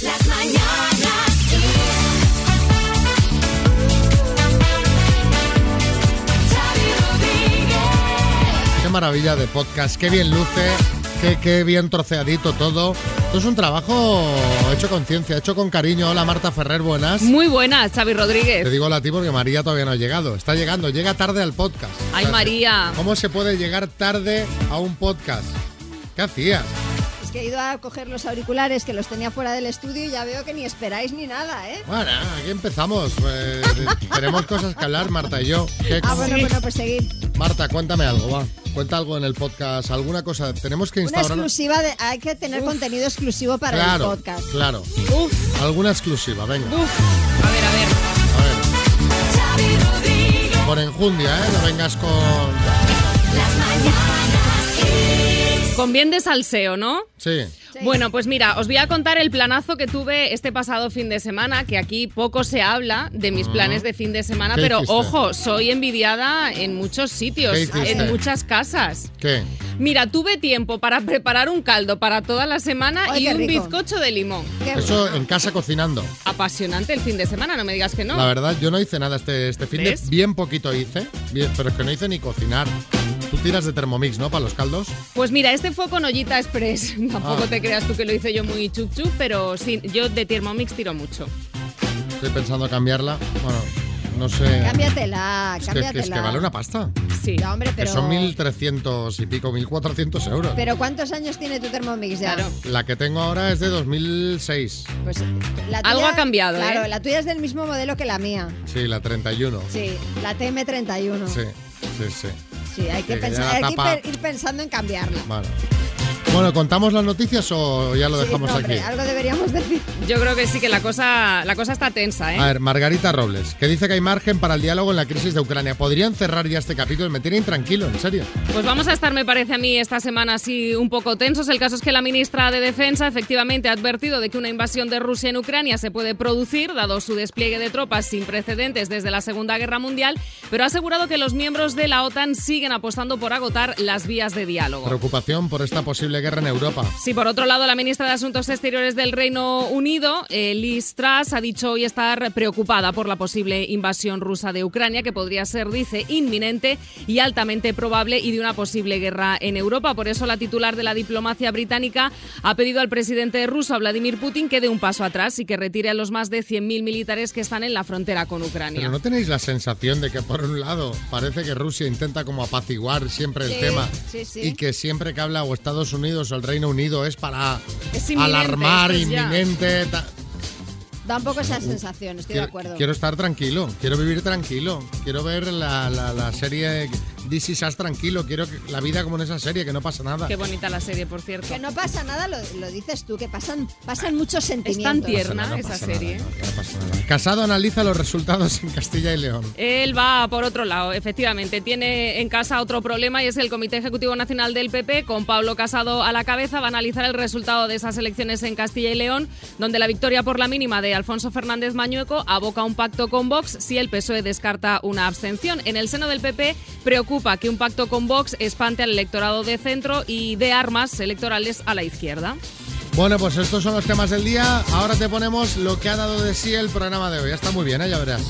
Las mañanas Kiss. Qué maravilla de podcast, qué bien luce, qué, qué bien troceadito todo. Esto es un trabajo hecho con ciencia, hecho con cariño. Hola Marta Ferrer, buenas. Muy buenas, Xavi Te Rodríguez. digo hola a ti porque María todavía no ha llegado. Está llegando, llega tarde al podcast. Ay, O sea, María. ¿Cómo se puede llegar tarde a un podcast? ¿Qué hacías? Es que he ido a coger los auriculares que los tenía fuera del estudio y ya veo que ni esperáis ni nada, ¿eh? Bueno, aquí empezamos. Pues, tenemos cosas que hablar, Marta y yo. ¿Qué- Ah, bueno, bueno, pues seguid. Marta, cuéntame algo, va. Cuenta algo en el podcast, alguna cosa. Tenemos que Una instaurar. exclusiva, de, hay que tener contenido exclusivo para claro, el podcast. claro. Uf, Alguna exclusiva, venga. uf. A ver, a ver. A ver. Por enjundia, ¿eh? No vengas con. Las mañanas. Con bien de salseo, ¿no? Sí. Sí. Bueno, pues mira, os voy a contar el planazo que tuve este pasado fin de semana, que aquí poco se habla de mis planes de fin de semana, ¿Qué pero hiciste? ojo, soy envidiada en muchos sitios, en muchas casas. ¿Qué? Mira, tuve tiempo para preparar un caldo para toda la semana Ay, y un rico. bizcocho de limón. Qué Eso en casa cocinando. Apasionante el fin de semana, no me digas que no. La verdad, yo no hice nada este, este fin de. ¿Ves? Bien poquito hice, bien, pero es que no hice ni cocinar. Tú tiras de Thermomix, ¿no? Para los caldos. Pues mira, este fue con ollita express. Tampoco Ah. te creas tú que lo hice yo muy chup chup, pero sí, yo de Thermomix tiro mucho. Estoy pensando cambiarla. Bueno, no sé. Cámbiatela, Es que, cámbiatela. que es que vale una pasta. Sí. Hombre, Que pero... son 1.300 y pico, 1.400 euros. Pero ¿cuántos años tiene tu Thermomix ya? Claro. La que tengo ahora es de 2006. Pues la Algo ha cambiado, Claro, ¿eh? la tuya es del mismo modelo que la mía. Sí, la 31. Sí, la TM31. Sí, sí, sí. Sí, hay que, pensar, hay que ir pensando en cambiarla. Bueno, ¿contamos las noticias o ya lo Sí, dejamos hombre, aquí? algo deberíamos decir. Yo creo que sí que la cosa, la cosa está tensa, ¿eh? A ver, Margarita Robles, que dice que hay margen para el diálogo en la crisis de Ucrania. ¿Podrían cerrar ya este capítulo? Me tiene intranquilo, en serio. Pues vamos a estar, me parece a mí, esta semana así un poco tensos. El caso es que la ministra de Defensa efectivamente ha advertido de que una invasión de Rusia en Ucrania se puede producir, dado su despliegue de tropas sin precedentes desde la Segunda Guerra Mundial, pero ha asegurado que los miembros de la OTAN siguen apostando por agotar las vías de diálogo. Preocupación por esta posible guerra en Europa. Sí, por otro lado, la ministra de Asuntos Exteriores del Reino Unido, eh, Liz Truss, ha dicho hoy estar preocupada por la posible invasión rusa de Ucrania, que podría ser, dice, inminente y altamente probable y de una posible guerra en Europa. Por eso, la titular de la diplomacia británica ha pedido al presidente ruso, Vladimir Putin, que dé un paso atrás y que retire a los más de 100.000 militares que están en la frontera con Ucrania. Pero ¿no tenéis la sensación de que, por un lado, parece que Rusia intenta como apaciguar siempre el Sí, tema sí, sí. y que siempre que habla o Estados Unidos o el Reino Unido es para Es alarmar, es inminente... ta- Da un poco esa sensación, estoy de acuerdo. quiero estar tranquilo, quiero vivir tranquilo, quiero ver la, la, la serie This Is Us tranquilo, quiero que- la vida como en esa serie, que no pasa nada. Qué bonita la serie, por cierto. Que no pasa nada, lo, lo dices tú, que pasan, pasan muchos Es sentimientos. tan No pasa tierna nada, no esa pasa serie. nada, no, no pasa nada. Casado analiza los resultados en Castilla y León. Él va por otro lado, efectivamente. Tiene en casa otro problema y es el Comité Ejecutivo Nacional del PP, con Pablo Casado a la cabeza, va a analizar el resultado de esas elecciones en Castilla y León, donde la victoria por la mínima de Alfonso Fernández Mañueco aboca un pacto con Vox si el PSOE descarta una abstención. En el seno del PP preocupa que un pacto con Vox espante al electorado de centro y dé armas electorales a la izquierda. Bueno, pues estos son los temas del día. Ahora te ponemos lo que ha dado de sí el programa de hoy. Está muy bien, ¿eh? ya verás.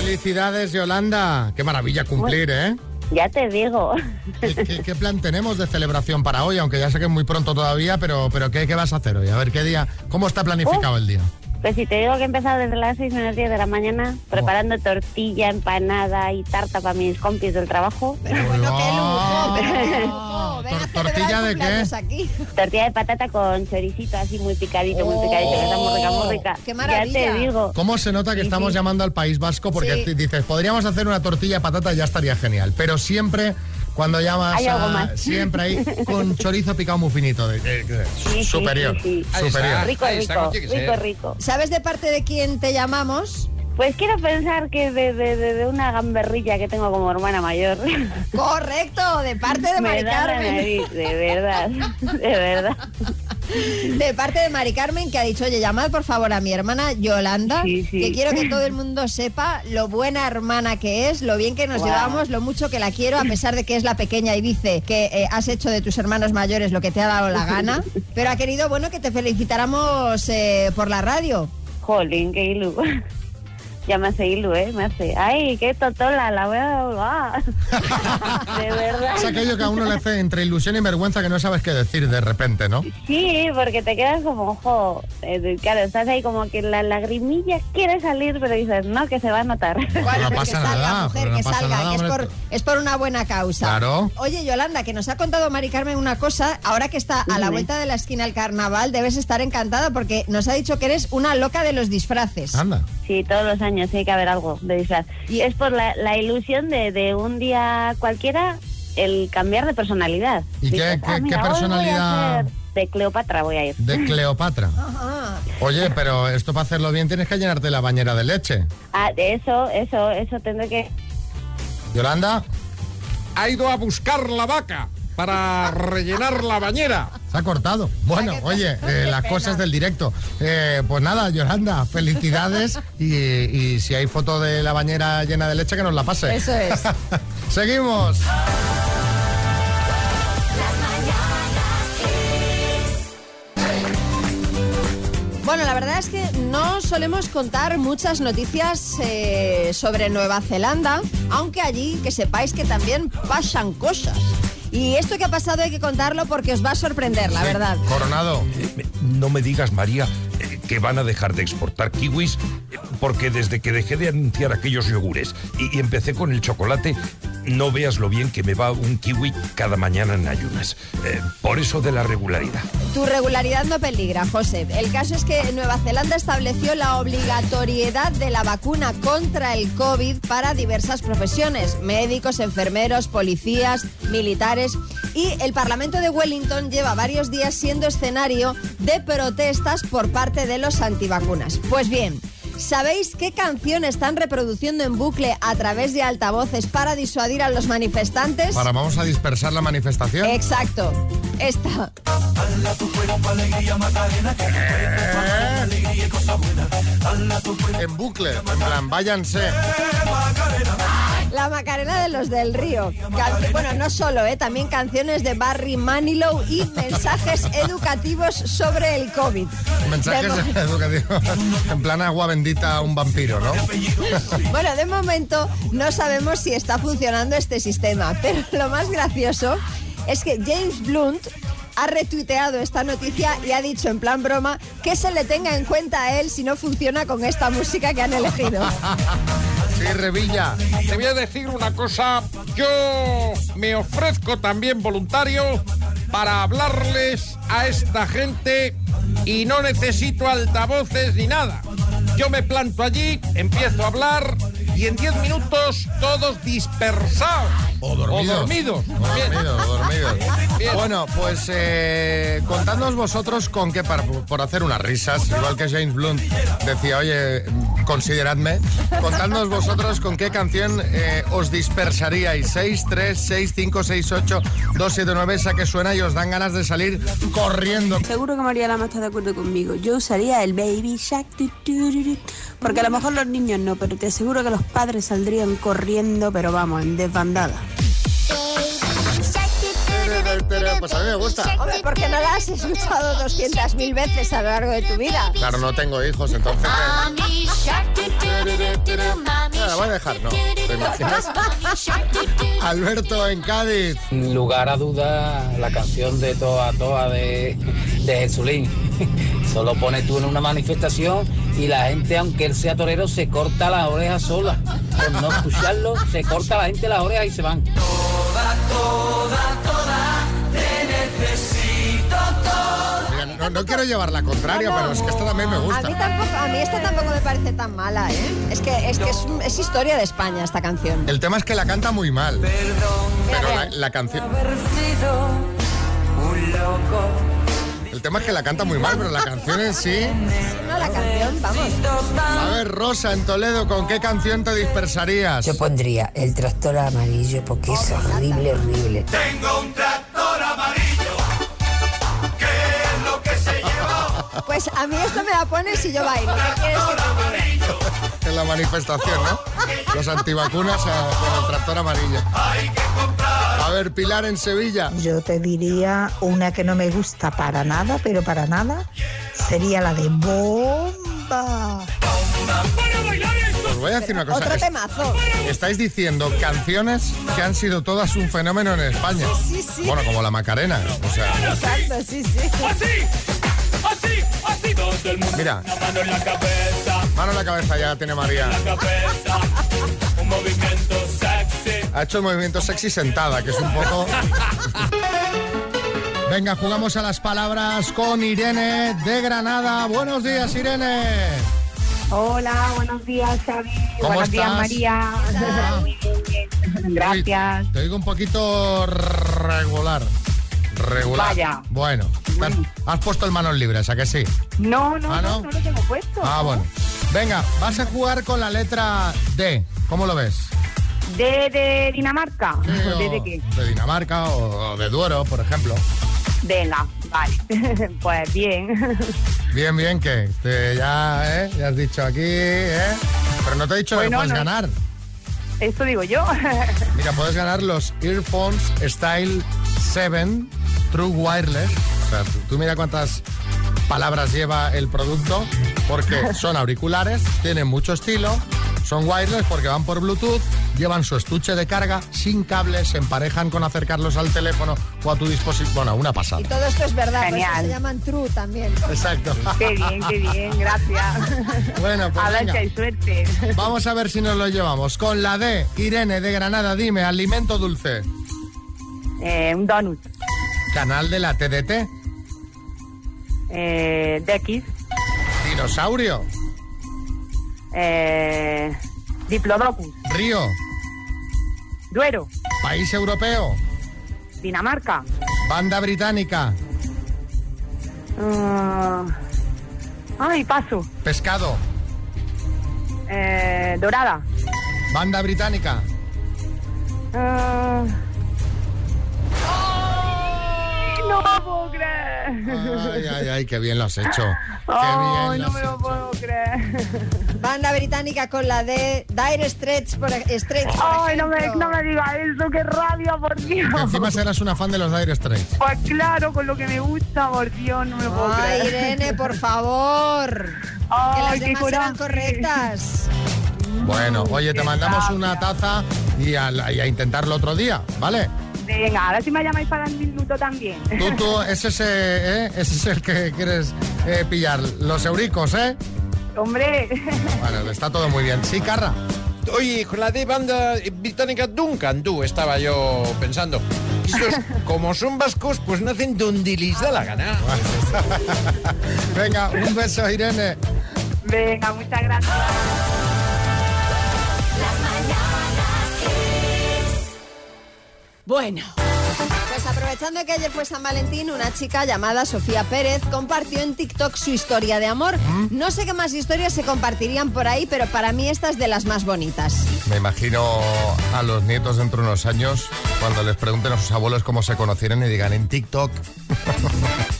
Felicidades, Yolanda. Qué maravilla cumplir, ¿eh? Ya te digo. ¿Qué, qué- qué plan tenemos de celebración para hoy? Aunque ya sé que es muy pronto todavía, pero, pero ¿qué, qué vas a hacer hoy? A ver, ¿qué día? ¿Cómo está planificado el día? Pues si te digo que he empezado desde las 6 menos 10 de la mañana preparando tortilla, empanada y tarta para mis compis del trabajo. Pero bueno, qué lujo, pero Oh. lujo. Ven a ¿tortilla de qué? aquí. Tortilla de patata con choricito así muy picadito, muy picadito, que está muy rica, muy rica. ¡Qué Ya maravilla! te digo. ¿Cómo se nota que Sí, estamos sí. llamando al País Vasco? Porque Sí. dices, podríamos hacer una tortilla de patata, ya estaría genial. Pero siempre, cuando llamas, Hay algo a- más. siempre ahí con chorizo picado muy finito. de- de- de- Sí, sí, superior, sí, sí. Superior. Rico, rico, rico, rico. ¿Sabes de parte de quién te llamamos? Pues quiero pensar que de, de- de- de una gamberrilla que tengo como hermana mayor. Correcto, de parte de Mari Carmen. nariz, de verdad, de verdad. De parte de Mari Carmen, que ha dicho, oye, llamad por favor a mi hermana Yolanda, Sí, sí. que quiero que todo el mundo sepa lo buena hermana que es, lo bien que nos llevamos, lo mucho que la quiero, a pesar de que es la pequeña y dice que eh, has hecho de tus hermanos mayores lo que te ha dado la gana, pero ha querido, bueno, que te felicitáramos eh, por la radio. Jolín, qué. Ya me hace ilu, ¿eh? Me hace. Ay, qué totola, la voy a volver. De verdad. Es aquello que a uno le hace entre ilusión y vergüenza que no sabes qué decir de repente, ¿no? Sí, porque te quedas como, ojo, claro, estás ahí como que la lagrimilla quiere salir, pero dices, no, que se va a notar. Bueno, no pasa que salga, nada, mujer, pero no que pasa salga, nada, que es por, es por una buena causa. Claro. Oye, Yolanda, que nos ha contado Mari Carmen una cosa, ahora que está a la vuelta de la esquina el carnaval, debes estar encantada porque nos ha dicho que eres una loca de los disfraces. Anda. Sí, todos los años tiene que haber algo de disfraz. Y es por la, la ilusión de, de un día cualquiera el cambiar de personalidad. ¿Y qué- Dices, qué- "Ah, mira, qué personalidad? De Cleopatra voy a ir. De Cleopatra. Ajá. Oye, pero esto para hacerlo bien tienes que llenarte la bañera de leche. Ah, de eso, eso, eso tendré que... Yolanda, Ha ido a buscar la vaca para rellenar la bañera. se ha cortado. Bueno, oye, eh, las cosas del directo. Eh, pues nada, Yolanda, felicidades. Y, y si hay foto de la bañera llena de leche, que nos la pase. Eso es. Seguimos. Bueno, la verdad es que no solemos contar muchas noticias eh, sobre Nueva Zelanda, aunque allí que sepáis que también pasan cosas. Y esto que ha pasado hay que contarlo porque os va a sorprender, la verdad. Coronado. Eh, No me digas, María, eh, que van a dejar de exportar kiwis, eh, porque desde que dejé de anunciar aquellos yogures y, y empecé con el chocolate, no veas lo bien que me va un kiwi cada mañana en ayunas. Eh, por eso de la regularidad. Tu regularidad no peligra, José. El caso es que Nueva Zelanda estableció la obligatoriedad de la vacuna contra el COVID para diversas profesiones, médicos, enfermeros, policías, militares. Y el Parlamento de Wellington lleva varios días siendo escenario de protestas por parte de los antivacunas. Pues bien, ¿sabéis qué canción están reproduciendo en bucle a través de altavoces para disuadir a los manifestantes? Para, vamos a dispersar la manifestación. Exacto. Esta. En bucle, en plan, váyanse. La Macarena de los del Río. Can- bueno, no solo, ¿eh? también canciones de Barry Manilow y mensajes educativos sobre el COVID. Mensajes De educativos. En plan agua bendita a un vampiro, ¿no? Bueno, de momento no sabemos si está funcionando este sistema, pero lo más gracioso es que James Blunt ha retuiteado esta noticia y ha dicho en plan broma que se le tenga en cuenta a él si no funciona con esta música que han elegido. Sí, Revilla. Te voy a decir una cosa. Yo me ofrezco también voluntario para hablarles a esta gente y no necesito altavoces ni nada. Yo me planto allí, empiezo a hablar y en 10 minutos todos dispersados. O dormidos. O dormidos. O Bien. dormidos, o dormidos. Bien. Bueno, pues eh, contadnos vosotros con qué, par- por hacer unas risas, igual que James Blunt decía, oye, consideradme, contadnos vosotros con qué canción eh, os dispersaríais. 6, 3, 6, 5, 6, 8, 2, 7, 9, esa que suena y os dan ganas de salir corriendo. Seguro que María Lama está de acuerdo conmigo. Yo usaría el Baby Shark, porque a lo mejor los niños no, pero te aseguro que los padres saldrían corriendo, pero vamos, en desbandada. Pues a mí me gusta. Hombre, porque no la has escuchado 200.000 veces a lo largo de tu vida. Claro, no tengo hijos, entonces... Ah, la voy a dejar, no. ¿Te imaginas? Alberto en Cádiz. Sin lugar a duda, la canción de Toa Toa de, de Jesulín. Solo pones tú en una manifestación y la gente, aunque él sea torero, se corta las orejas sola. Por no escucharlo, se corta la gente las orejas y se van. Mira, no, no quiero llevar la contraria, pero es que esta también me A gusta. mí tampoco, a mí esta tampoco me parece tan mala, ¿eh? Es que es, que es, un- es historia de España esta canción. El tema es que la canta muy mal. Mira, Pero la canción. El tema es que la canta muy mal, pero la canción en sí. No, la canción, vamos. A ver, Rosa en Toledo, ¿con qué canción te dispersarías? Yo pondría el tractor amarillo porque es horrible, horrible. Tengo un tractor Pues a mí esto me la pones y yo bailo. ¿Qué quieres que te diga? En la manifestación, ¿no? Los antivacunas a- con el tractor amarillo. A ver, Pilar en Sevilla. Yo te diría una que no me gusta para nada, pero para nada, sería la de bomba. Os voy a decir una cosa. Otro temazo. Estáis diciendo canciones que han sido todas un fenómeno en España. Sí, sí. Bueno, como la Macarena. O sea, Exacto, sí, sí. Así, así todo el mundo. mira, Una mano en la cabeza, mano en la cabeza ya tiene María. cabeza. Un movimiento sexy. Ha hecho el movimiento sexy sentada, que es un poco... Venga, jugamos a las palabras con Irene de Granada. Buenos días, Irene. Hola, buenos días, Xavi. ¿Cómo buenos días? María. Muy bien, bien. Gracias. Uy, te digo un poquito regular. Regular. Vaya. Bueno, te has, puesto el manos libres, ¿a que sí? No, no, Ah, no, ¿no? no lo tengo puesto. Ah, bueno. Venga, vas a jugar con la letra D. ¿Cómo lo ves? ¿De, de Dinamarca? Sí, ¿O ¿De, o de qué? de Dinamarca o, o de Duero, por ejemplo. Venga, vale. pues bien. Bien, bien, que ya, ¿eh? ya has dicho aquí, ¿eh? Pero no te he dicho que puedes no- ganar. Esto digo yo. Mira, puedes ganar los Earphones Style 7 True Wireless. O sea, tú, tú mira cuántas palabras lleva el producto, porque son auriculares, tienen mucho estilo, son wireless porque van por Bluetooth, llevan su estuche de carga sin cables, se emparejan con acercarlos al teléfono o a tu dispositivo. Bueno, una pasada. Y todo esto es verdad, por eso Genial. se llaman true también. Exacto. qué bien, qué bien. Gracias. Bueno, pues A ver venga. si hay suerte. Vamos a ver si nos lo llevamos. Con la D, Irene de Granada, dime, alimento dulce. Eh, un donut. Canal de la TDT. Eh. Dinosaurio. Eh, Diplodocus. Río. Duero. País europeo. Dinamarca. Banda británica. Ah, ay, paso. Pescado. Eh, dorada. Banda británica. Ah. No me puedo creer. Ay, ay, ay, qué bien lo has hecho. Qué Ay, bien lo no me lo hecho. puedo creer. Banda británica con la de Dire Straits, por, Straits, por Ay, no me, no me diga eso, qué rabia, por Dios. Que encima serás una fan de los Dire Straits. Pues claro, con lo que me gusta, por Dios, no me lo puedo Ay, creer. Irene, por favor. que Ay, las qué demás eran coraje. correctas. Bueno, oye, te Qué mandamos una taza y a, y a intentarlo otro día, ¿vale? Venga, a ver si me llamáis para el minuto también. Tú, tú, ese es, eh, eh, ese es el que quieres eh, pillar. Los euricos, ¿eh? Hombre, Bueno, está todo muy bien. Sí, Carra. Oye, con la de banda británica Duncan, tú, estaba yo pensando. Estos, como son vascos, pues nacen donde les da la gana. Venga, un beso, Irene. venga, muchas gracias. Bueno. Pues aprovechando que ayer fue San Valentín, una chica llamada Sofía Pérez compartió en TikTok su historia de amor. No sé qué más historias se compartirían por ahí, pero para mí esta es de las más bonitas. Me imagino a los nietos dentro de unos años cuando les pregunten a sus abuelos cómo se conocieron y digan en TikTok.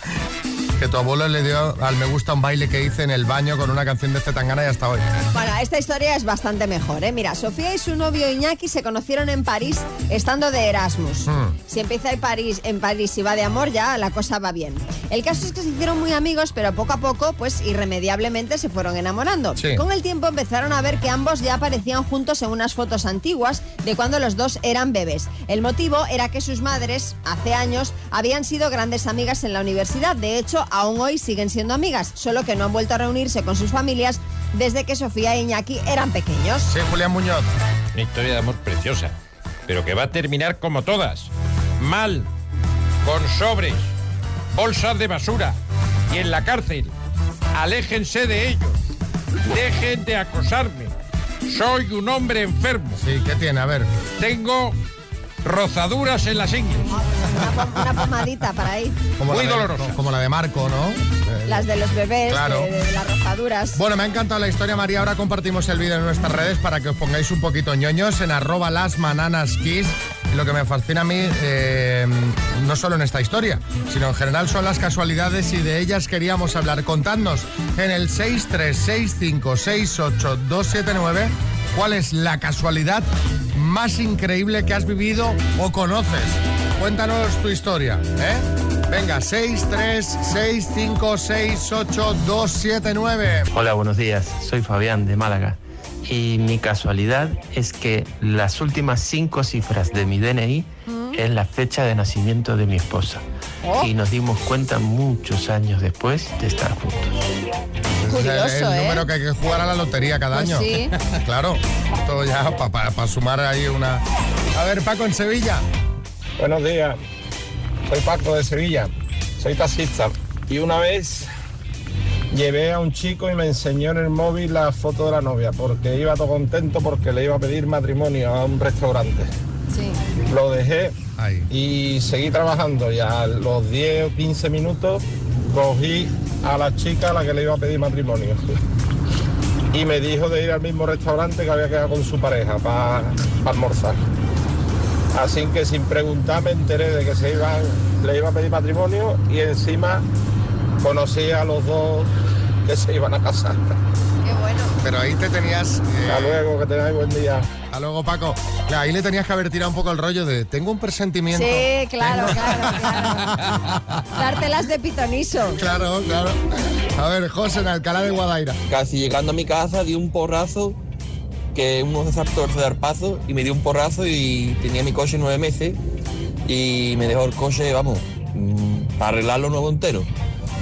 que tu abuelo le dio al me gusta un baile que hice en el baño con una canción de Zetangana y hasta hoy. Bueno, esta historia es bastante mejor, ¿eh? Mira, Sofía y su novio Iñaki se conocieron en París estando de Erasmus. Hmm. Si empieza en París, en París y va de amor, ya la cosa va bien. El caso es que se hicieron muy amigos, pero poco a poco, pues irremediablemente se fueron enamorando. Sí. Con el tiempo empezaron a ver que ambos ya aparecían juntos en unas fotos antiguas de cuando los dos eran bebés. El motivo era que sus madres, hace años, habían sido grandes amigas en la universidad. De hecho, aún hoy siguen siendo amigas, solo que no han vuelto a reunirse con sus familias desde que Sofía e Iñaki eran pequeños. Sí, Julián Muñoz. Una historia de amor preciosa, pero que va a terminar como todas. Mal, con sobres, bolsas de basura y en la cárcel. Aléjense de ellos. Dejen de acosarme. Soy un hombre enfermo. Sí, ¿qué tiene? A ver. Tengo rozaduras en las ingles. Una, pom- una pomadita para ahí. Como Muy la de- dolorosa. como la de Marco, ¿no? Eh, Las de los bebés, Claro. de, de las rozaduras. Bueno, me ha encantado la historia, María. Ahora compartimos el vídeo en nuestras redes para que os pongáis un poquito ñoños en arroba las mananas kiss. Y lo que me fascina a mí, eh, no solo en esta historia, sino en general son las casualidades y de ellas queríamos hablar. Contadnos en el 636568279 cuál es la casualidad más increíble que has vivido o conoces. Cuéntanos tu historia, ¿eh? Venga, 636568279. Hola, buenos días. Soy Fabián de Málaga. Y mi casualidad es que las últimas cinco cifras de mi DNI es la fecha de nacimiento de mi esposa. Oh. Y nos dimos cuenta muchos años después de estar juntos. Curioso, es el, el ¿eh? número que hay que jugar a la lotería cada Pues año. sí. claro, todo ya para sumar ahí una... A ver, Paco, en Sevilla. Buenos días, soy Paco de Sevilla, soy taxista y una vez llevé a un chico y me enseñó en el móvil la foto de la novia porque iba todo contento porque le iba a pedir matrimonio a un restaurante. Sí. Lo dejé Ahí. y seguí trabajando y a los 10 o 15 minutos cogí a la chica a la que le iba a pedir matrimonio. Y me dijo de ir al mismo restaurante que había quedado con su pareja para almorzar. Así que sin preguntar me enteré de que se iban, le iba a pedir matrimonio y encima conocí a los dos que se iban a casar. Qué bueno. Pero ahí te tenías... eh, Hasta luego, que tengáis buen día. Hasta luego, Paco. Claro, ahí le tenías que haber tirado un poco el rollo de tengo un presentimiento. Sí, claro, claro, claro. Dártelas de pitoniso. Claro, claro. A ver, José, en Alcalá de Guadaira. Casi llegando a mi casa di un porrazo que uno se saltó el zarpazo y me dio un porrazo y tenía mi coche nueve meses y me dejó el coche, vamos, mm, para arreglarlo nuevo entero.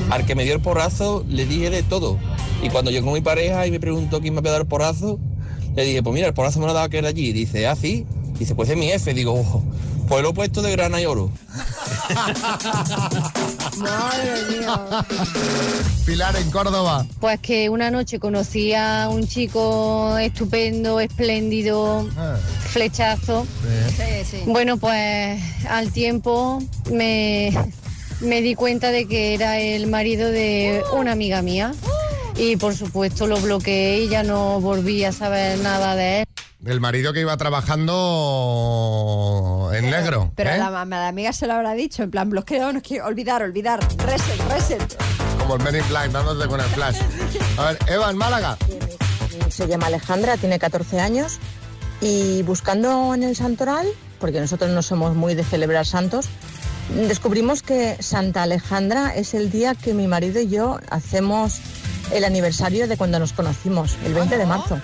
Al que me dio el porrazo le dije de todo. Y cuando llegó mi pareja y me preguntó quién me había dado el porrazo, le dije, pues mira, el porrazo me lo dado aquel de allí. Dice, ah, sí. Dice, pues es mi jefe. Digo, "Oh, pues lo he puesto de grana y oro. Madre mía. Pilar, en Córdoba. Pues que una noche conocí a un chico estupendo, espléndido, Ah, flechazo. Sí, sí. Bueno, pues al tiempo me, me di cuenta de que era el marido de una amiga mía. Y por supuesto lo bloqueé y ya no volví a saber nada de él. El marido que iba trabajando en negro. Pero ¿eh? la, la amiga se lo habrá dicho, en plan bloqueo, no quiero olvidar, olvidar, reset, reset. Como el Men in Black, dándote con el flash. A ver, Eva, en Málaga. Se llama Alejandra, tiene 14 años y buscando en el santoral, porque nosotros no somos muy de celebrar santos, descubrimos que Santa Alejandra es el día que mi marido y yo hacemos el aniversario de cuando nos conocimos, el 20 de marzo.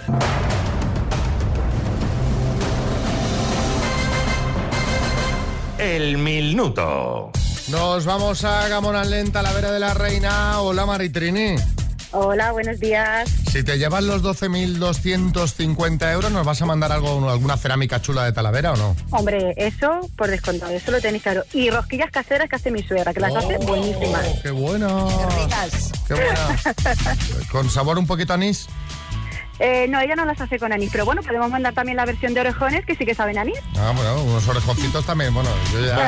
El minuto. Nos vamos a Gamona Lenta, la vera de la reina. Hola, Maritrini. Hola, buenos días. Si te llevas los 12.250 euros, ¿nos vas a mandar algo, alguna cerámica chula de Talavera o no? Hombre, eso por descontado, eso lo tenéis claro. Y rosquillas caseras que hace mi suegra, que las hace buenísimas. ¡Qué bueno! ¡Qué buena! ¿Con sabor un poquito anís? Eh, no, ella no las hace con anís, pero bueno, podemos mandar también la versión de orejones que sí que saben anís. Ah, bueno, unos orejoncitos también. Bueno, yo ya,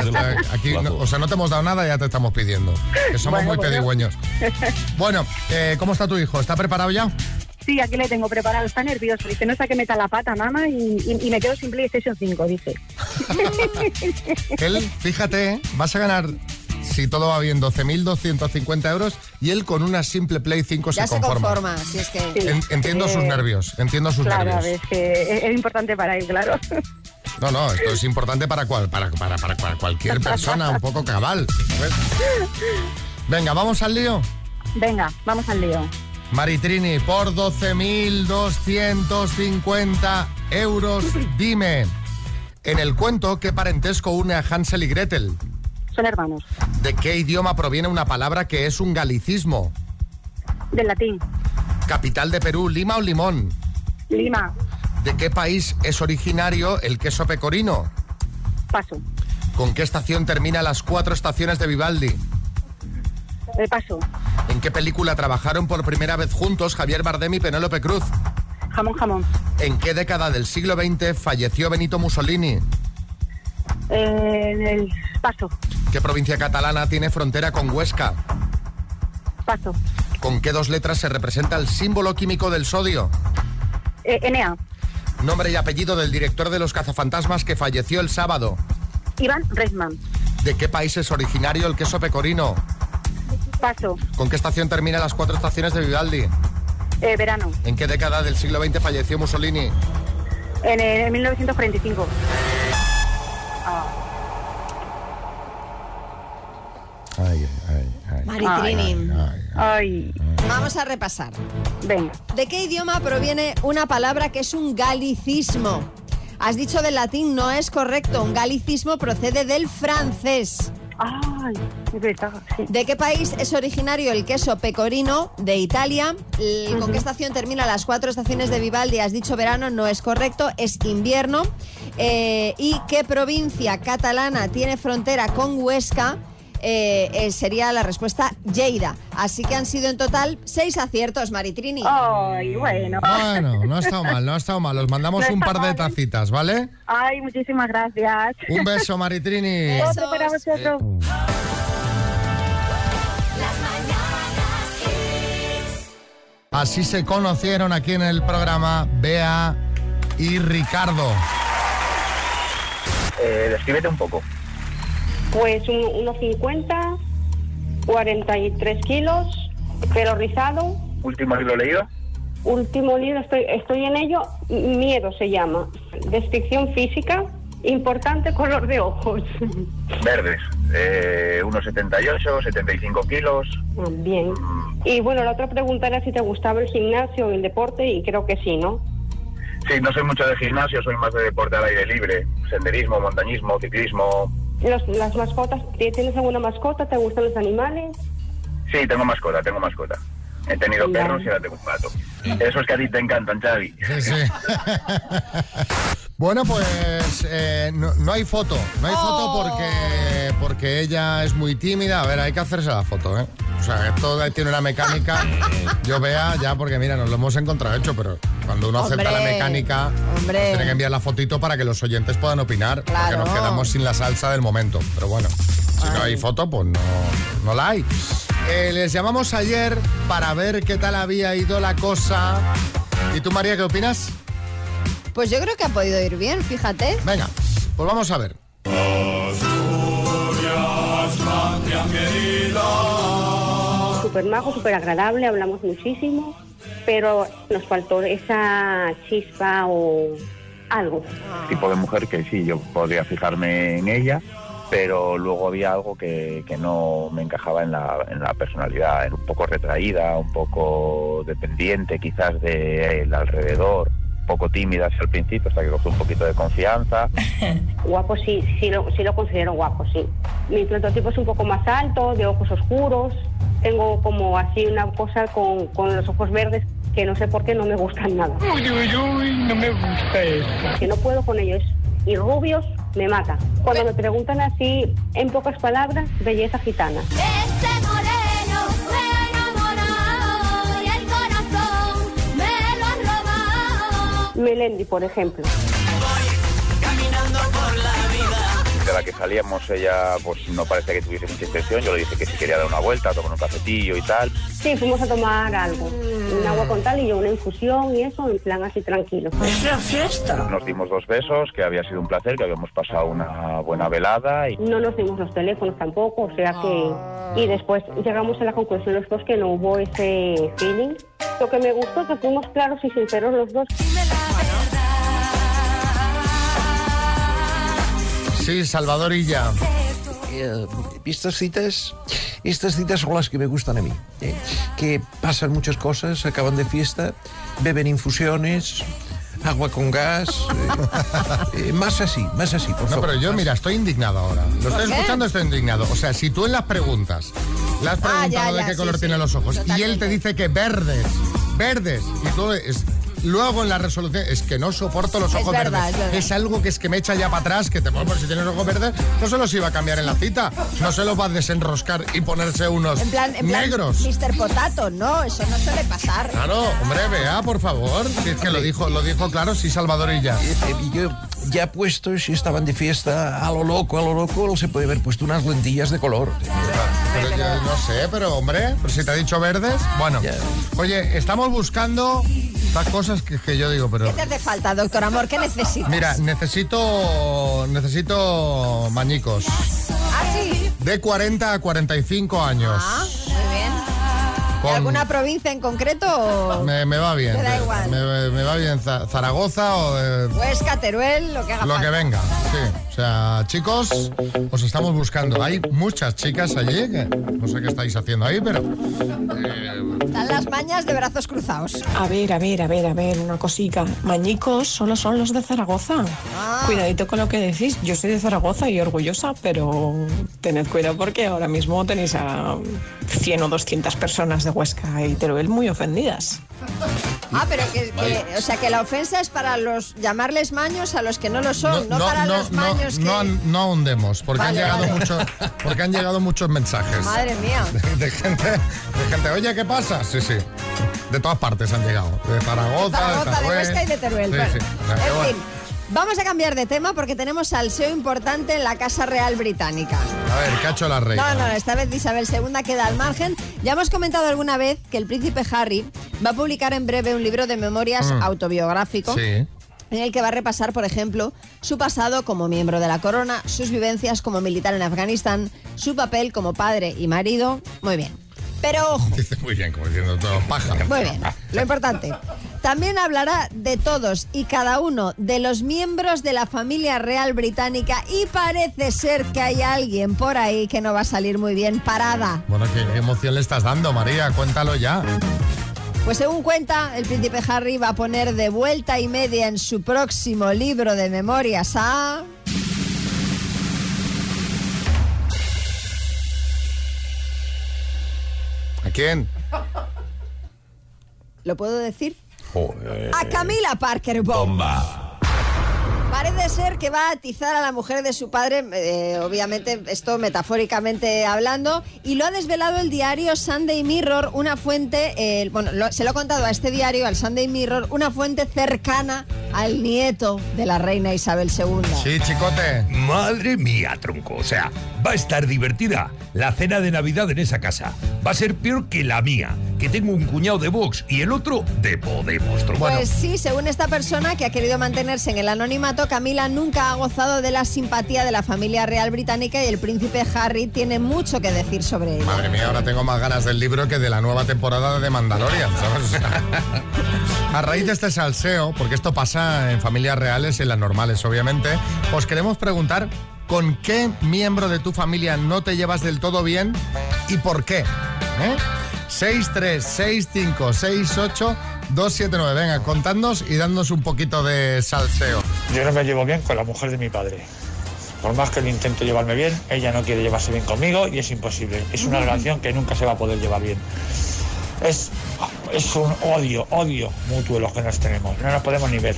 aquí, no- o sea, no te hemos dado nada, ya te estamos pidiendo. Que somos Bueno, muy bueno. pedigüeños. Bueno, eh, ¿cómo está tu hijo? ¿Está preparado ya? Sí, aquí le tengo preparado, está nervioso. Dice, no sé que meta la pata, mamá, y, y- y me quedo sin PlayStation 5, dice. Él, fíjate, ¿eh? vas a ganar, si todo va bien, 12.250 euros y él con una simple Play 5 Ya se se conforma. conforma, si es que... En- entiendo sus Eh, nervios, entiendo sus claro, nervios. es que es, es importante para él, claro. No, no, esto es importante para, cual, para, para, para, para cualquier persona un poco cabal. ¿sabes? Venga, vamos al lío. Venga, vamos al lío. Maritrini, por 12.250 euros, dime, en el cuento, ¿qué parentesco une a Hansel y Gretel? Son hermanos. ¿De qué idioma proviene una palabra que es un galicismo? Del latín. Capital de Perú, Lima o Limón. Lima. ¿De qué país es originario el queso pecorino? Paso. ¿Con qué estación termina las cuatro estaciones de Vivaldi? Eh, paso. ¿En qué película trabajaron por primera vez juntos Javier Bardem y Penélope Cruz? Jamón, jamón. ¿En qué década del siglo XX falleció Benito Mussolini? En el paso, ¿Qué provincia catalana tiene frontera con Huesca? paso. ¿Con qué dos letras se representa el símbolo químico del sodio? Eh, Enea, Nombre y apellido del director de los cazafantasmas que falleció el sábado. Iván Reisman, ¿De qué país es originario el queso pecorino? paso. ¿Con qué estación termina las cuatro estaciones de Vivaldi? Eh, verano, ¿En qué década del siglo XX falleció Mussolini? en el 1945. Ay, ay, ay. Maritrini. Ay. Vamos a repasar. Venga. ¿De qué idioma proviene una palabra que es un galicismo? Has dicho del latín, no es correcto. Un galicismo procede del francés. Ay, es verdad, sí. ¿De qué país es originario el queso pecorino? De Italia. ¿Con qué estación termina las cuatro estaciones de Vivaldi? Has dicho verano, no es correcto, es invierno. Eh, ¿Y qué provincia catalana tiene frontera con Huesca? Eh, eh, sería la respuesta Lleida. Así que han sido en total seis aciertos, Maritrini. Ay, bueno. Bueno, no ha estado mal, no ha estado mal. Os mandamos No un par de mal. tacitas, ¿vale? Ay, muchísimas gracias. Un beso, Maritrini. Otro para vosotros. Así se conocieron aquí en el programa Bea y Ricardo. Eh, descríbete un poco. Pues un- unos 50, 43 kilos, pelo rizado. Último libro leído. Último libro, estoy, estoy en ello, Miedo se llama. Descripción física, importante color de ojos. Verdes. Eh, unos 78, 75 kilos. Bien. Y bueno, la otra pregunta era si te gustaba el gimnasio, el deporte, y creo que sí, ¿no? Sí, no soy mucho de gimnasio, soy más de deporte al aire libre. Senderismo, montañismo, ciclismo. Los- las mascotas, ¿tienes alguna mascota? ¿Te gustan los animales? Sí, tengo mascota, tengo mascota. He tenido perros y ahora tengo un gato. Esos que a ti te encantan, Xavi. Sí, sí. Bueno, pues eh, no, no hay foto. No hay foto porque, porque ella es muy tímida. A ver, hay que hacerse la foto, ¿eh? O sea, esto tiene una mecánica. Yo vea ya, porque mira, nos lo hemos encontrado hecho, pero cuando uno acepta la mecánica, hombre. tiene que enviar la fotito para que los oyentes puedan opinar. Porque nos quedamos sin la salsa del momento. Pero bueno, si no hay foto, pues no, no la hay. Eh, les llamamos ayer para ver qué tal había ido la cosa. ¿Y tú, María, qué opinas? Pues yo creo que ha podido ir bien, fíjate. Venga, pues vamos a ver. Súper majo, súper agradable, hablamos muchísimo, pero nos faltó esa chispa o algo. Tipo de mujer que sí, yo podría fijarme en ella, pero luego había algo que, que no me encajaba en la, en la personalidad. Era un poco retraída, un poco dependiente quizás del alrededor, un poco tímida hacia el principio hasta que cogió un poquito de confianza. Guapo sí, sí lo, sí lo considero guapo, sí. Mi prototipo es un poco más alto, de ojos oscuros. Tengo como así una cosa con, con los ojos verdes que no sé por qué no me gustan nada. Uy, uy, uy, no me gusta eso. Que no puedo con ellos. Y rubios me mata. Cuando me preguntan así, en pocas palabras, belleza gitana. Ese moreno me la que salíamos ella pues no parece que tuviese mucha intención. Yo le dije que si quería dar una vuelta, tomar un cafetillo y tal. Sí, fuimos a tomar algo. Un agua con tal y yo una infusión y eso, en plan así tranquilo. Es una fiesta. Nos dimos dos besos, que había sido un placer, que habíamos pasado una buena velada y No nos dimos los teléfonos tampoco, o sea que... Y después llegamos a la conclusión los dos que no hubo ese feeling. Lo que me gustó es que fuimos claros y sinceros los dos. Sí, Salvador y ya. Eh, estas citas, estas citas son las que me gustan a mí. eh, que pasan muchas cosas, acaban de fiesta, beben infusiones, agua con gas, eh, eh, más así, más así, por No, pero yo, mira, estoy indignado ahora. Lo estoy escuchando, estoy indignado. O sea, si tú en las preguntas le has preguntado Ah, ya, de qué sí, color sí, tienen los ojos y él te dice que verdes, verdes, y todo es... Luego en la resolución es que no soporto los Es ojos verdad, verdes. es verdad. algo que es que me echa ya para atrás, que te pues si tienes ojos verdes, no se los iba a cambiar en la cita. No se los va a desenroscar y ponerse unos En plan, en plan, negros. Mr. Potato, no, eso no suele pasar. Claro, hombre, vea, por favor. Si es que lo dijo, lo dijo claro, sí, Salvador y ya. Eh, eh, yo ya puestos y estaban de fiesta a lo loco, a lo loco, se puede haber puesto unas lentillas de color. Pero yo no sé, pero hombre, pero si te ha dicho verdes. Bueno, oye, estamos buscando estas cosas que, que yo digo, pero. ¿Qué te hace falta, doctor Amor? ¿Qué necesitas? Mira, necesito. Necesito mañicos. ¿Ah, sí? De 40 a 45 años. Ah, muy bien. ¿De alguna provincia en concreto o Me, me va bien. Te da igual. Me, me va bien Za- Zaragoza o de- Huesca, Teruel, lo que haga lo que falta? venga. Sí. O sea, chicos, os estamos buscando. Hay muchas chicas allí que no sé qué estáis haciendo ahí, pero. Están las mañas de brazos cruzados. A ver, a ver, a ver, a ver, una cosica. Mañicos solo son los de Zaragoza. Cuidadito con lo que decís. Yo soy de Zaragoza y orgullosa, pero tened cuidado porque ahora mismo tenéis a 100 o 200 personas de Huesca y Teruel muy ofendidas. Ah, pero que, que- o sea, que la ofensa es para los llamarles maños a los que no lo son, no, para los maños que... no, no ahondemos, porque Vale, han llegado vale. muchos, porque han llegado muchos mensajes. Madre mía. De, de gente, de gente, oye, ¿qué pasa? Sí, sí. De todas partes han llegado. De Zaragoza, Zaragoza, de. Huesca y de Teruel. Sí, Bueno, sí. En fin, vamos a cambiar de tema porque tenemos salseo importante en la Casa Real Británica. A ver, ¿qué ha hecho la reina? No, no, esta vez Isabel II queda al margen. Ya hemos comentado alguna vez que el príncipe Harry va a publicar en breve un libro de memorias Mm. autobiográfico. Sí. En el que va a repasar, por ejemplo, su pasado como miembro de la corona, sus vivencias como militar en Afganistán, su papel como padre y marido. Muy bien. Pero ojo, Dice muy bien, como diciendo todo paja. muy bien, lo importante. También hablará de todos y cada uno de los miembros de la familia real británica y parece ser que hay alguien por ahí que no va a salir muy bien parada. Bueno, ¿qué, qué emoción le estás dando, María? Cuéntalo ya. Pues según cuenta, el príncipe Harry va a poner de vuelta y media en su próximo libro de memorias a... quién? ¿Lo puedo decir? Joder. A Camila Parker Bomba. Parece ser que va a atizar a la mujer de su padre, eh, obviamente esto metafóricamente hablando, y lo ha desvelado el diario Sunday Mirror, una fuente, eh, bueno, lo- se lo ha contado a este diario, al Sunday Mirror, una fuente cercana al nieto de la reina Isabel II. Sí, chicote. Madre mía, tronco. O sea, va a estar divertida la cena de Navidad en esa casa. Va a ser peor que la mía, que tengo un cuñado de Vox y el otro de Podemos, tronco. Pues sí, según esta persona que ha querido mantenerse en el anonimato, Camila nunca ha gozado de la simpatía de la familia real británica y el príncipe Harry tiene mucho que decir sobre ello. Madre mía, ahora tengo más ganas del libro que de la nueva temporada de Mandalorian, ¿sabes? A raíz de este salseo, porque esto pasa en familias reales y en las normales, obviamente, os queremos preguntar con qué miembro de tu familia no te llevas del todo bien y por qué. ¿Eh? 6, 3, 6, 5, 6, 8, 2, 7, 9. Venga, contadnos y dándonos un poquito de salseo. Yo no me llevo bien con la mujer de mi padre. Por más que lo intento llevarme bien, ella no quiere llevarse bien conmigo y es imposible. Es una relación que nunca se va a poder llevar bien. Es, es un odio, odio mutuo los que nos tenemos. No nos podemos ni ver.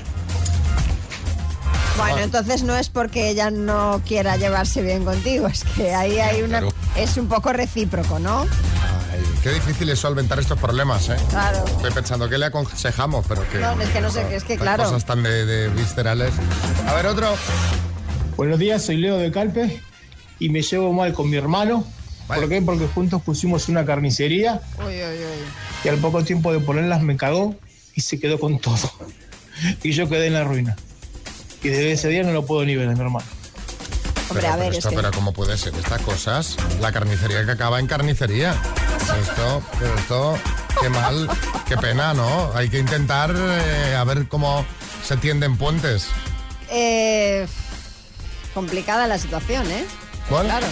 Bueno, entonces no es porque ella no quiera llevarse bien contigo, es que ahí hay una... Es un poco recíproco, ¿no? Ay, qué difícil es solventar estos problemas, ¿eh? Claro. Estoy pensando que le aconsejamos, pero que... No, es que no sé, es que claro. cosas tan de, de viscerales. A ver, otro. Buenos días, soy Leo de Calpe y me llevo mal con mi hermano. ¿Por qué? Porque juntos pusimos una carnicería Uy, uy, uy. y al poco tiempo de ponerlas me cagó y se quedó con todo. Y yo quedé en la ruina. Y desde ese día no lo puedo ni ver a mi hermano. Hombre, pero, a ver, pero es esto, que- pero ¿cómo puede ser estas cosas? La carnicería que acaba en carnicería. Esto, pero esto, qué mal, qué pena, ¿no? Hay que intentar eh, a ver cómo se tienden puentes. Eh, complicada la situación, ¿eh? ¿Cuál? Claro.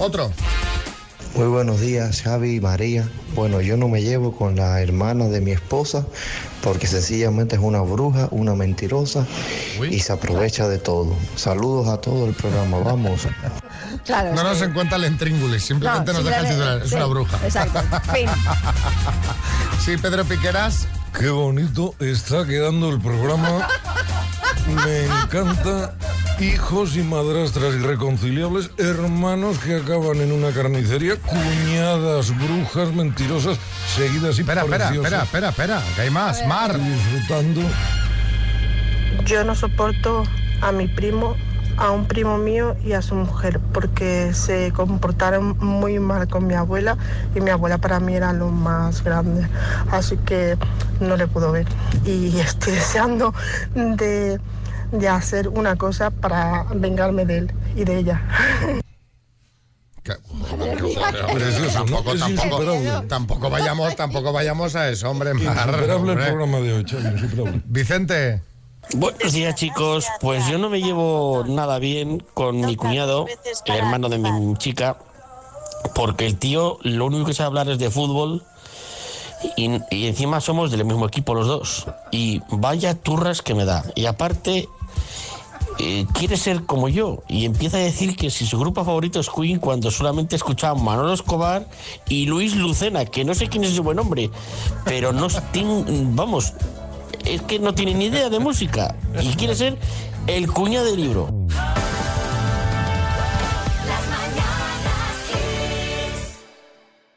Otro. Muy buenos días, Javi y María. Bueno, yo no me llevo con la hermana de mi esposa porque sencillamente es una bruja, una mentirosa y se aprovecha de todo. Saludos a todo el programa, vamos. Claro, No nos que- encuentra el intríngulis, simplemente No, nos deja el simplemente- titular. Es sí, una bruja. Exacto. Fin. Sí, Pedro Piqueras. Qué bonito está quedando el programa. Me encanta. Hijos y madrastras irreconciliables, hermanos que acaban en una carnicería, cuñadas, brujas, mentirosas, seguidas y Espera, espera, preciosas. espera, espera, espera, que hay más. Mar. Disfrutando. Yo no soporto a mi primo, a un primo mío y a su mujer, porque se comportaron muy mal con mi abuela y mi abuela para mí era lo más grande. Así que no le puedo ver. Y estoy deseando de, de hacer una cosa para vengarme de él y de ella. Tampoco, es tampoco, tampoco vayamos, tampoco vayamos a eso, hombre. Mar, el hombre. programa de hoy, Xavi, insuperable. Vicente. Buenos días chicos, pues yo no me llevo nada bien con mi cuñado, el hermano de mi chica, porque el tío lo único que sabe hablar es de fútbol y, y encima somos del mismo equipo los dos. Y vaya turras que me da. Y aparte eh, quiere ser como yo y empieza a decir que si su grupo favorito es Queen cuando solamente escuchaba Manolo Escobar y Luis Lucena, que no sé quién es ese buen hombre, pero no vamos, es que no tiene ni idea de música y quiere ser el cuñado del libro.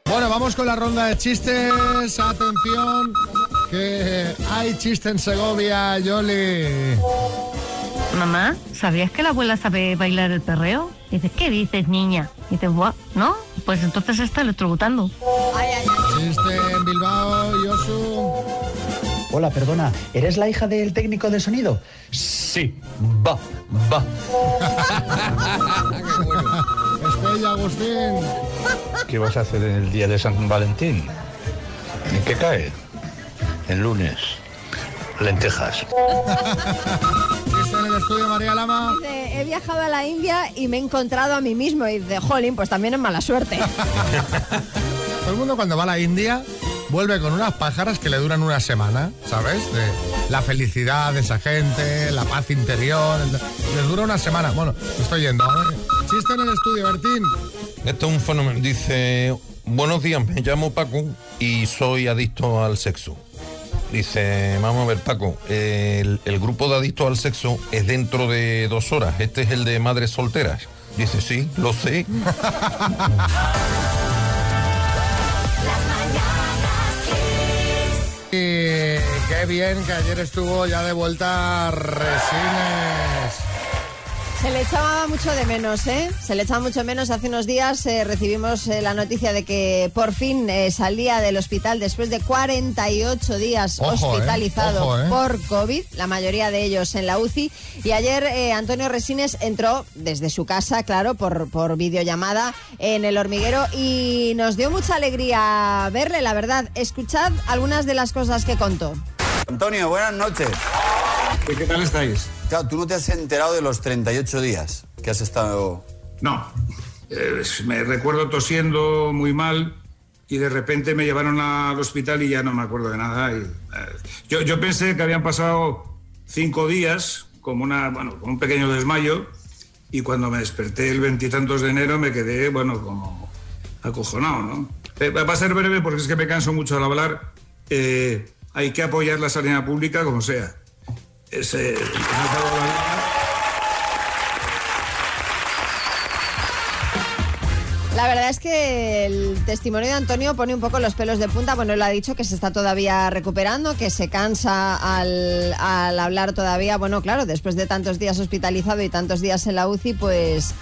Bueno, vamos con la ronda de chistes. Atención, que hay chiste en Segovia, Yoli. Mamá, ¿sabías que la abuela sabe bailar el perreo? Dices, ¿qué dices, niña? Dices, "Buah, ¿no? Pues entonces está electrocutando. Chiste en Bilbao, Yosu. Hola, perdona, ¿eres la hija del técnico de sonido? Sí, va, va. Estella, Agustín. ¿Qué vas a hacer en el día de San Valentín? ¿En qué cae? El lunes. Lentejas. En el estudio, María Lama. Dice, he viajado a la India y me he encontrado a mí mismo. Y dice, jolín, pues también es mala suerte. Todo el mundo cuando va a la India vuelve con unas pájaras que le duran una semana, ¿sabes? De la felicidad de esa gente, la paz interior. Les dura una semana. Bueno, me estoy yendo. ¿eh? Chiste en el estudio, Bertín. Esto es un fenómeno. Dice, buenos días, me llamo Paco y soy adicto al sexo. Dice, vamos a ver, Paco, el, el grupo de adictos al sexo es dentro de dos horas. Este es el de madres solteras. Dice, sí, lo sé. Y qué bien que ayer estuvo ya de vuelta Resines. Se le echaba mucho de menos, ¿eh? Se le echaba mucho de menos. Hace unos días eh, recibimos eh, la noticia de que por fin eh, salía del hospital después de 48 días Ojo, ¿eh? hospitalizado Ojo, ¿eh? por COVID, la mayoría de ellos en la UCI. Y ayer eh, Antonio Resines entró desde su casa, claro, por, por videollamada en el hormiguero y nos dio mucha alegría verle, la verdad. Escuchad algunas de las cosas que contó. Antonio, buenas noches. ¿Qué tal estáis? Claro, tú no te has enterado de los 38 días que has estado... No. Eh, me recuerdo tosiendo muy mal y de repente me llevaron al hospital y ya no me acuerdo de nada. y, eh, yo, yo pensé que habían pasado cinco días, como una, bueno, un pequeño desmayo, y cuando me desperté el veintitantos de enero me quedé, bueno, como acojonado, ¿no? Eh, va a ser breve porque es que me canso mucho al hablar. Eh, hay que apoyar la sanidad pública como sea. La verdad es que el testimonio de Antonio pone un poco los pelos de punta. Bueno, él ha dicho que se está todavía recuperando, que se cansa al hablar todavía. Bueno, claro, después de tantos días hospitalizado y tantos días en la UCI, pues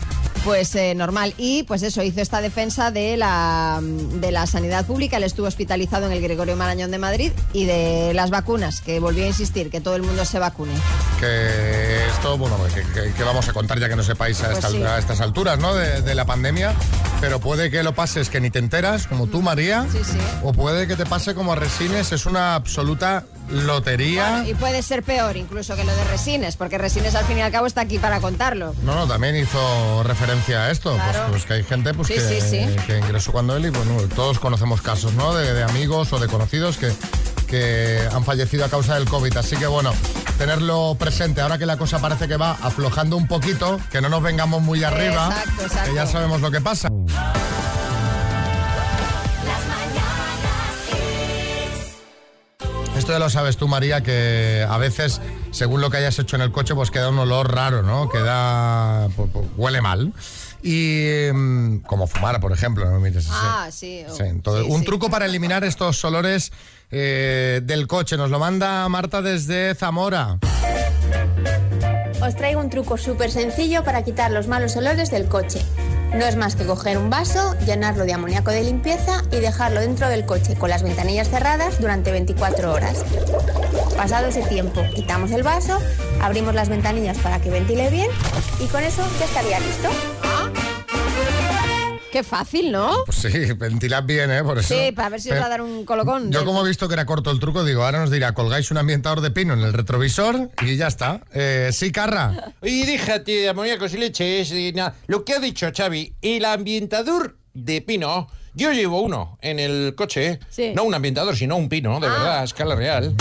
pues eh, normal. Y pues eso, hizo esta defensa de la, de la sanidad pública. Él estuvo hospitalizado en el Gregorio Marañón de Madrid y de las vacunas, que volvió a insistir, que todo el mundo se vacune. Que esto, bueno, que, que- que vamos a contar ya que no sepáis a, Pues esta- sí. a estas alturas, ¿no? De, de la pandemia. Pero puede que lo pases que ni te enteras, como tú, María. Sí, sí. O puede que te pase como a Resines. Es una absoluta lotería. Bueno, y puede ser peor incluso que lo de Resines, porque Resines al fin y al cabo está aquí para contarlo. No, no, también hizo referencia a esto, pues, pues que hay gente pues, Sí, que, sí, sí. que ingresó cuando él y bueno, todos conocemos casos, ¿no? De, de amigos o de conocidos que, que han fallecido a causa del COVID. Así que bueno, tenerlo presente ahora que la cosa parece que va aflojando un poquito, que no nos vengamos muy arriba, Exacto, exacto. que ya sabemos lo que pasa. Esto ya lo sabes tú, María, que a veces, según lo que hayas hecho en el coche, pues queda un olor raro, ¿no? Queda. pues, pues, huele mal. Y. mm, como fumar, por ejemplo, no me mires así. Ah, sí. Sí, entonces, un truco para eliminar estos olores eh, del coche. Nos lo manda Marta desde Zamora. Os os traigo un truco súper sencillo para quitar los malos olores del coche. No es más que coger un vaso, llenarlo de amoníaco de limpieza y dejarlo dentro del coche con las ventanillas cerradas durante 24 horas. Pasado ese tiempo, quitamos el vaso, abrimos las ventanillas para que ventile bien y con eso ya estaría listo. Qué fácil, ¿no? Pues sí, ventilad bien, ¿eh? Por eso. Sí, para ver si os va a dar un colocón. Yo de- como he visto que era corto el truco, digo, ahora nos dirá, colgáis un ambientador de pino en el retrovisor y ya está. Eh, sí, Carra. Y déjate de amoníacos y leches y nada. Lo que ha dicho Xavi, el ambientador de pino, yo llevo uno en el coche. Sí. No un ambientador, sino un pino, de verdad, a escala real.